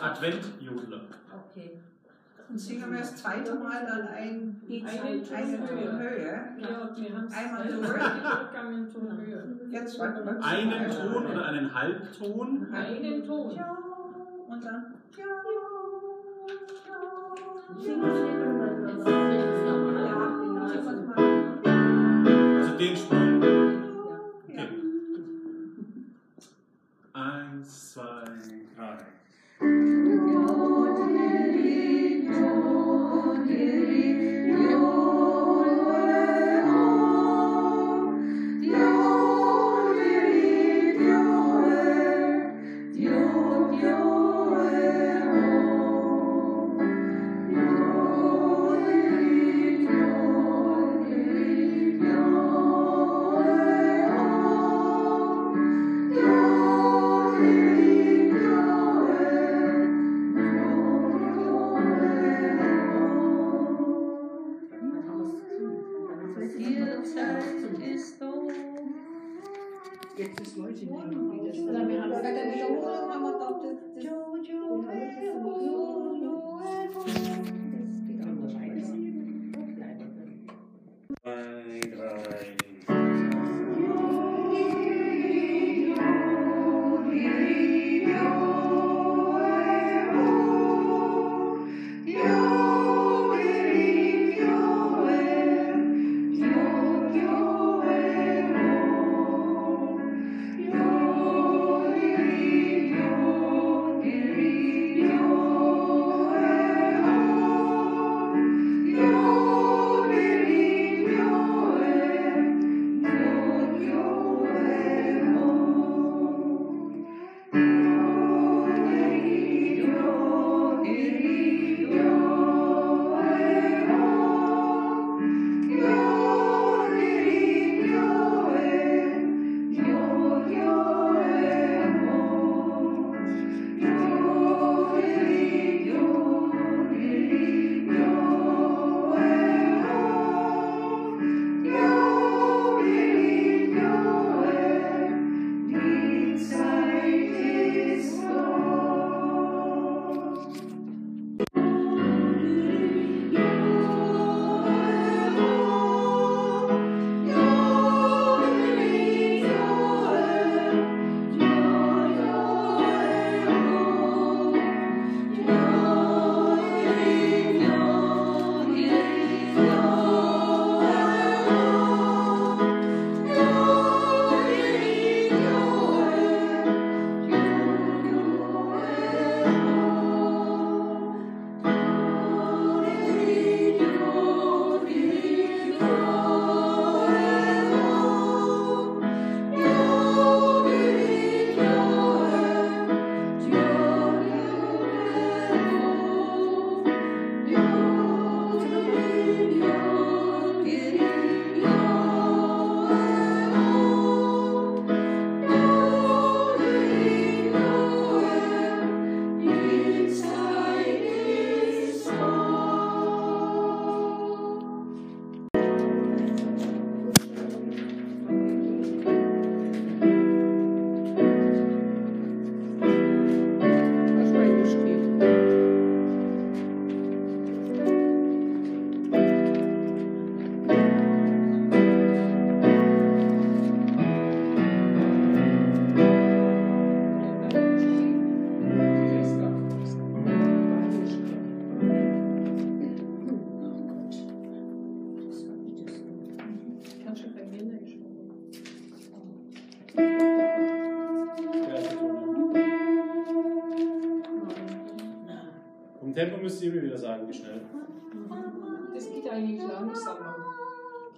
Adventjodler. Und singen wir das zweite Mal dann ein, eine, eine Höhe. Einmal durch. Jetzt warte mal. Einen Ton oder einen Halbton? Einen Ton. Ja, und dann. Ja, Also den Sprung. Okay. Eins, zwei, Jetzt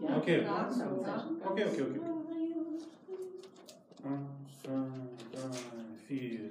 Okay. langsam. Okay, okay, okay. Eins, zwei, drei, vier.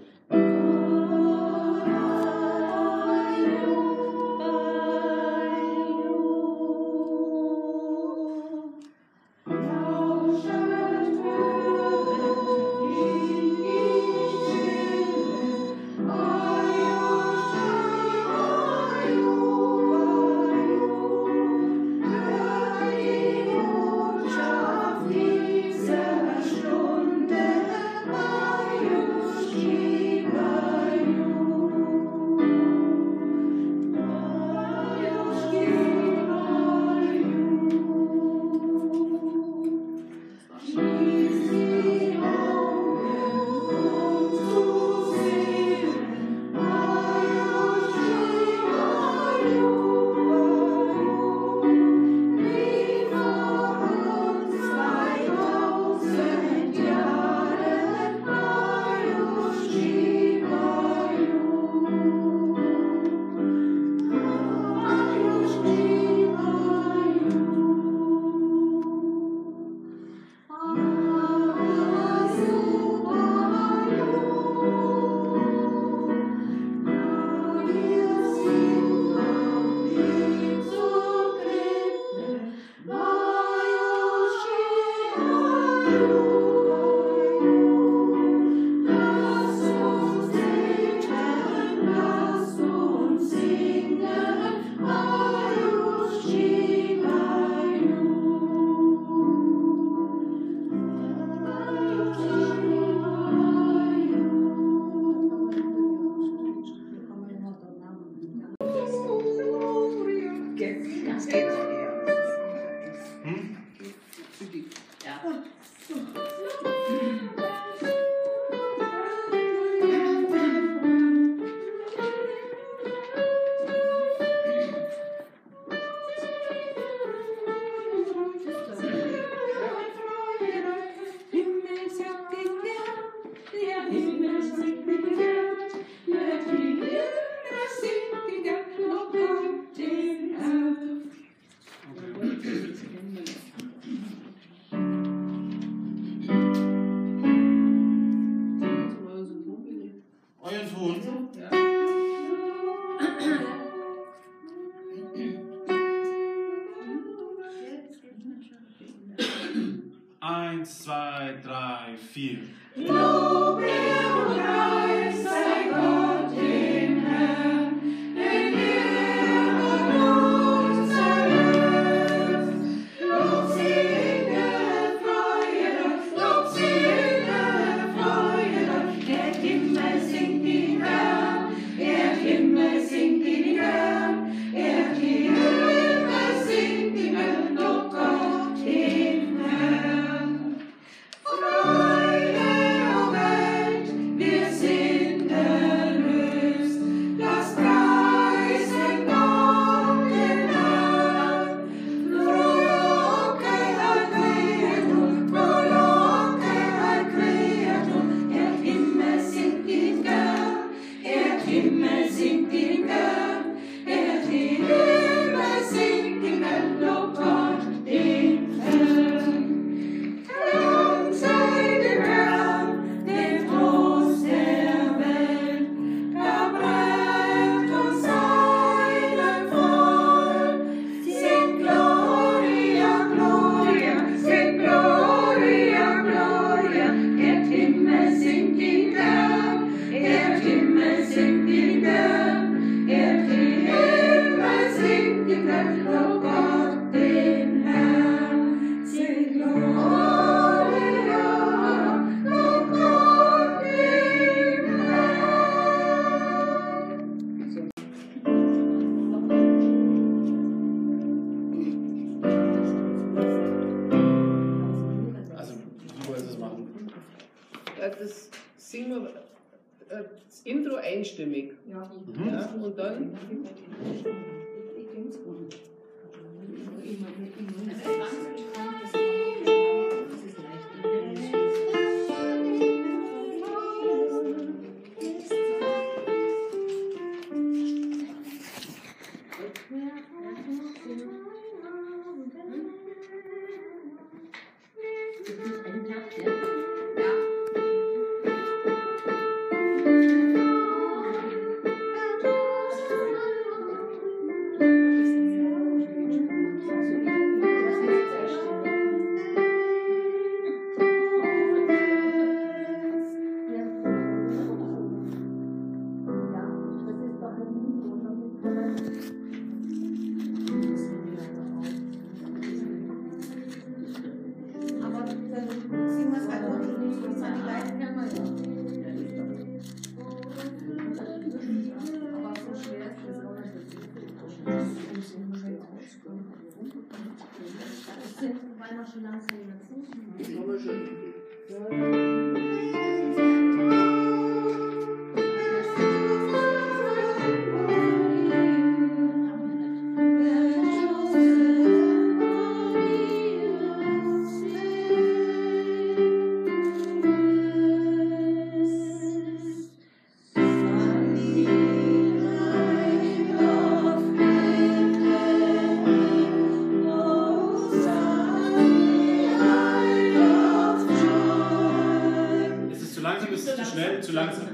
zu langsam?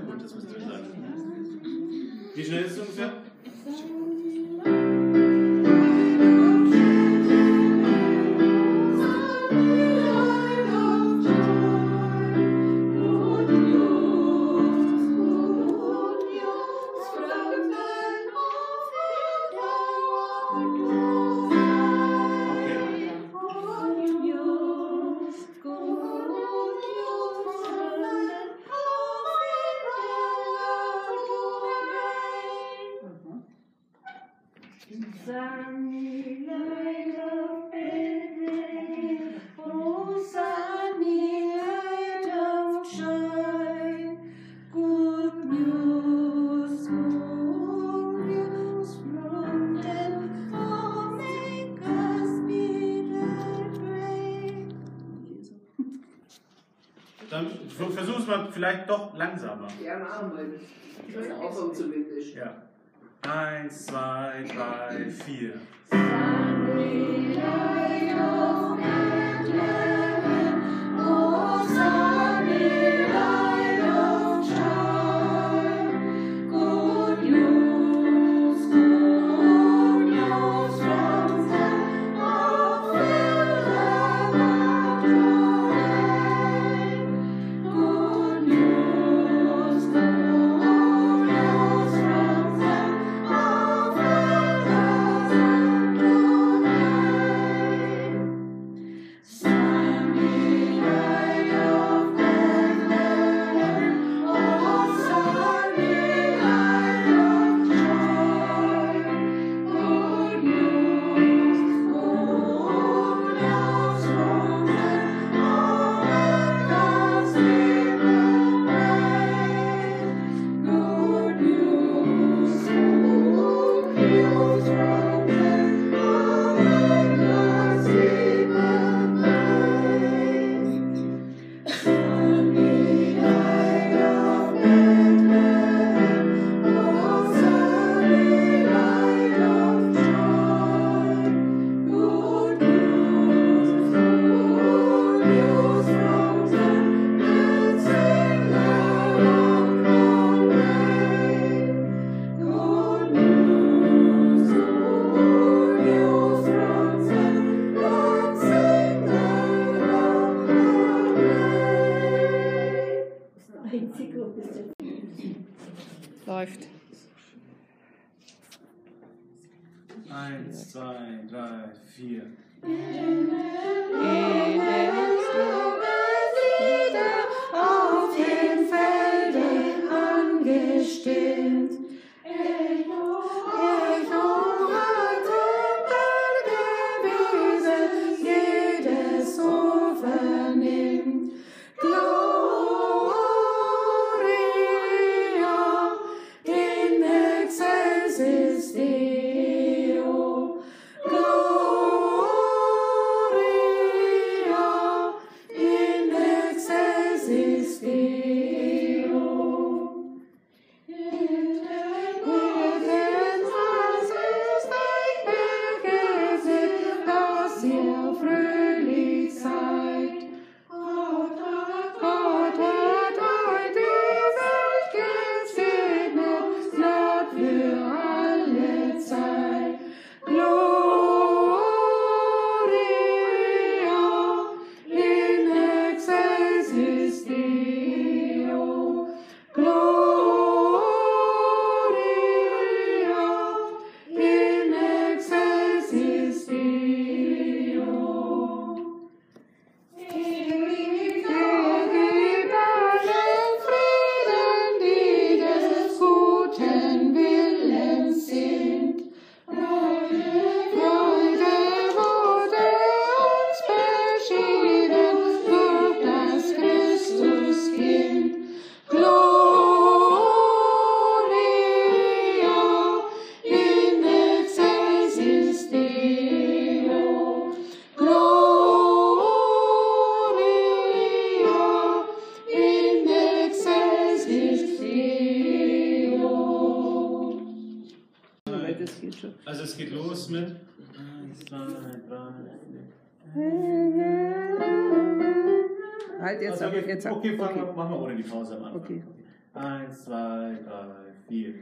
Wie schnell ist es ungefähr? Dann versuch es mal vielleicht doch langsamer. Ja, machen wir. Das ist auch zumindest. Ja. Eins, zwei, drei, vier. San Eins, zwei, drei, vier. Elends du Besieder auf den Feldern angestimmt. halt jetzt. Also, jetzt, jetzt okay, okay. Wir, machen wir ohne die Pause am Anfang. Okay. Eins, zwei, drei, vier.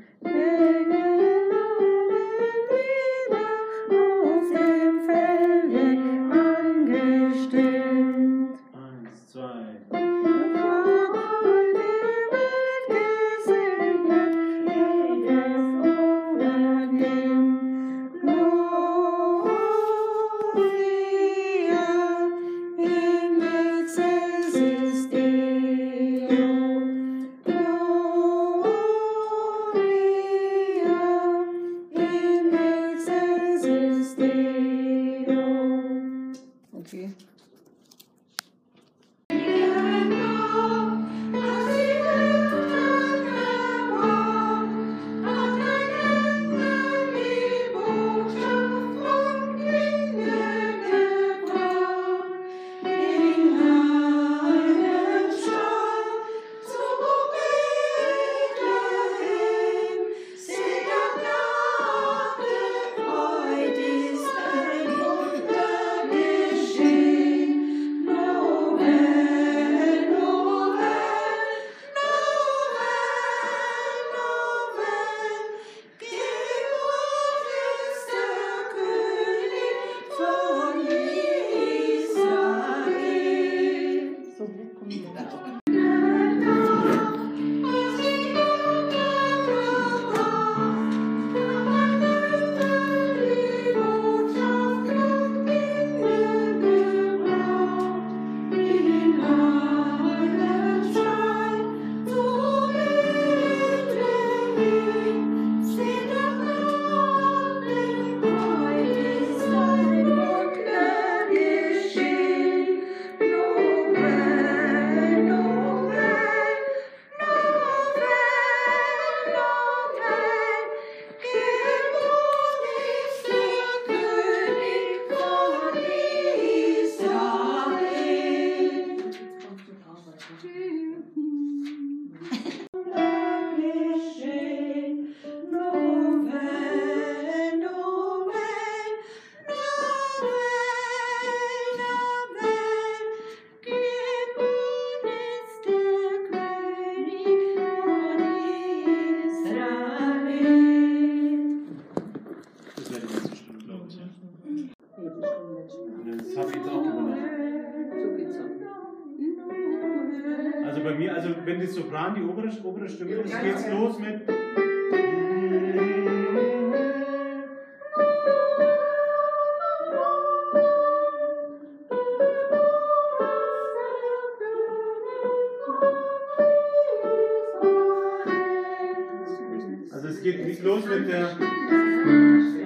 geht nicht los mit der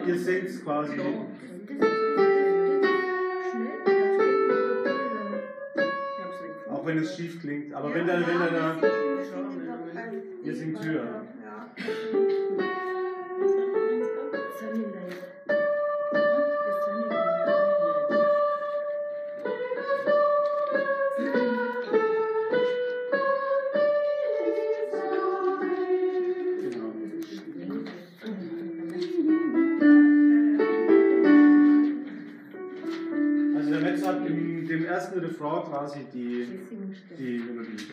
Ihr seht es quasi. Auch wenn es schief klingt, aber wenn der. wenn da, da, ihr singt Tür.